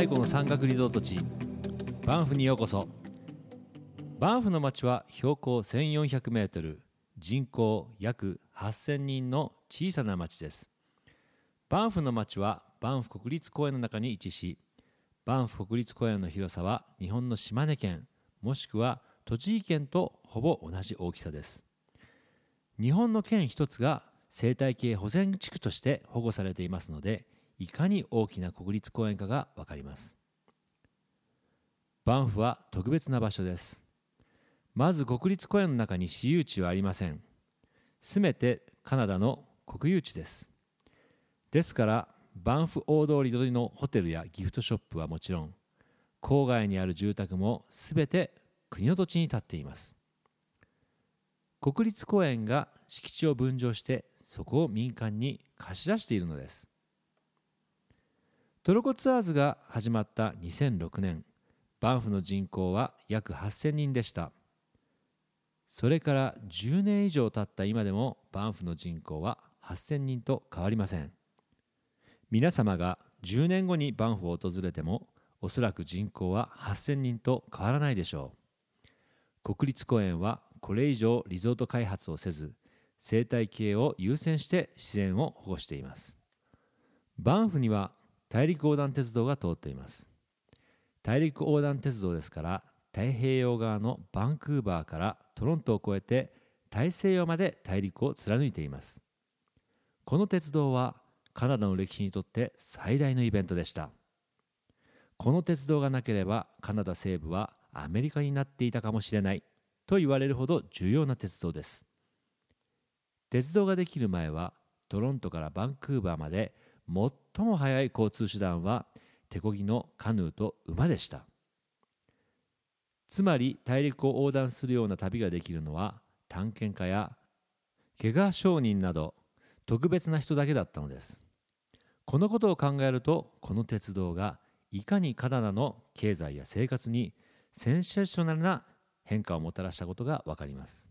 泊リゾート地バンフにようこそ。バンフの町は標高1400メートル人口約8000人の小さな町です。バンフの町はバンフ国立公園の中に位置しバンフ国立公園の広さは日本の島根県もしくは栃木県とほぼ同じ大きさです。日本の県一つが生態系保全地区として保護されていますのでいかに大きな国立公園かが分かります。バンフは特別な場所です。まず国立公園の中に私有地はありません。すべてカナダの国有地です。ですからバンフ大通り沿いのホテルやギフトショップはもちろん郊外にある住宅もすべて国の土地に建っています。国立公園が敷地を分譲してそこを民間に貸し出しているのです。トルコツアーズが始まった2006年。バンフの人口は約8000人でした。それから10年以上経った今でもバンフの人口は8000人と変わりません。皆様が10年後にバンフを訪れてもおそらく人口は8000人と変わらないでしょう。国立公園はこれ以上リゾート開発をせず生態系を優先して自然を保護しています。バンフには大陸横断鉄道が通っています。大陸横断鉄道ですから太平洋側のバンクーバーからトロントを越えて大西洋まで大陸を貫いています。この鉄道はカナダの歴史にとって最大のイベントでした。この鉄道がなければカナダ西部はアメリカになっていたかもしれないと言われるほど重要な鉄道です。鉄道ができる前はトロントからバンクーバーまで最も速い交通手段は手漕ぎのカヌーと馬でした。つまり大陸を横断するような旅ができるのは探検家や怪我商人など特別な人だけだったのです。このことを考えるとこの鉄道がいかにカナダの経済や生活にセンセーショナルな変化をもたらしたことが分かります。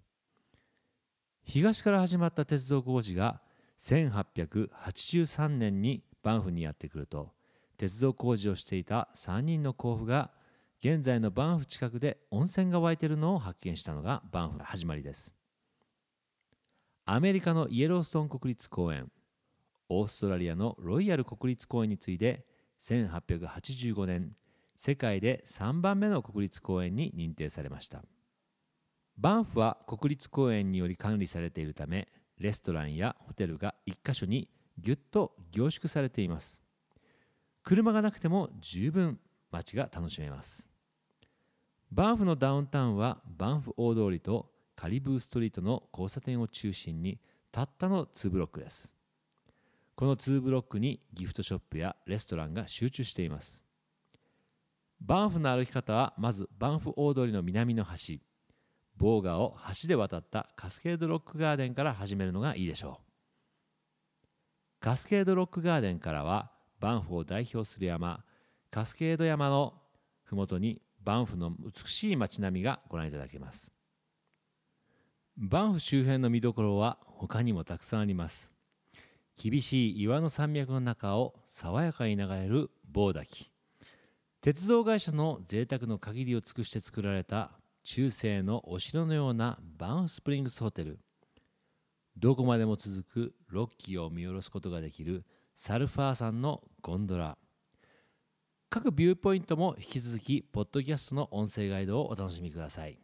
東から始まった鉄道工事が1883年にバンフにやってくると鉄道工事をしていた3人の甲府が現在のバンフ近くで温泉が湧いているのを発見したのがバンフの始まりです。アメリカのイエローストーン国立公園オーストラリアのロイヤル国立公園に次いで1885年世界で3番目の国立公園に認定されました。バンフは国立公園により管理されているためレストランやホテルが1カ所にぎゅっと凝縮されています。車がなくても十分街が楽しめます。バンフのダウンタウンはバンフ大通りとカリブーストリートの交差点を中心にたったの2ブロックです。この2ブロックにギフトショップやレストランが集中しています。バンフの歩き方はまずバンフ大通りの南の端。ボーガを橋で渡ったカスケードロックガーデンから始めるのがいいでしょう。カスケードロックガーデンからはバンフを代表する山カスケード山の麓にバンフの美しい街並みがご覧いただけます。バンフ周辺の見どころは他にもたくさんあります。厳しい岩の山脈の中を爽やかに流れる棒滝。鉄道会社の贅沢の限りを尽くして作られた中世のお城のようなバンスプリングスホテル。どこまでも続くロッキーを見下ろすことができるサルファーさんのゴンドラ。各ビューポイントも引き続きポッドキャストの音声ガイドをお楽しみください。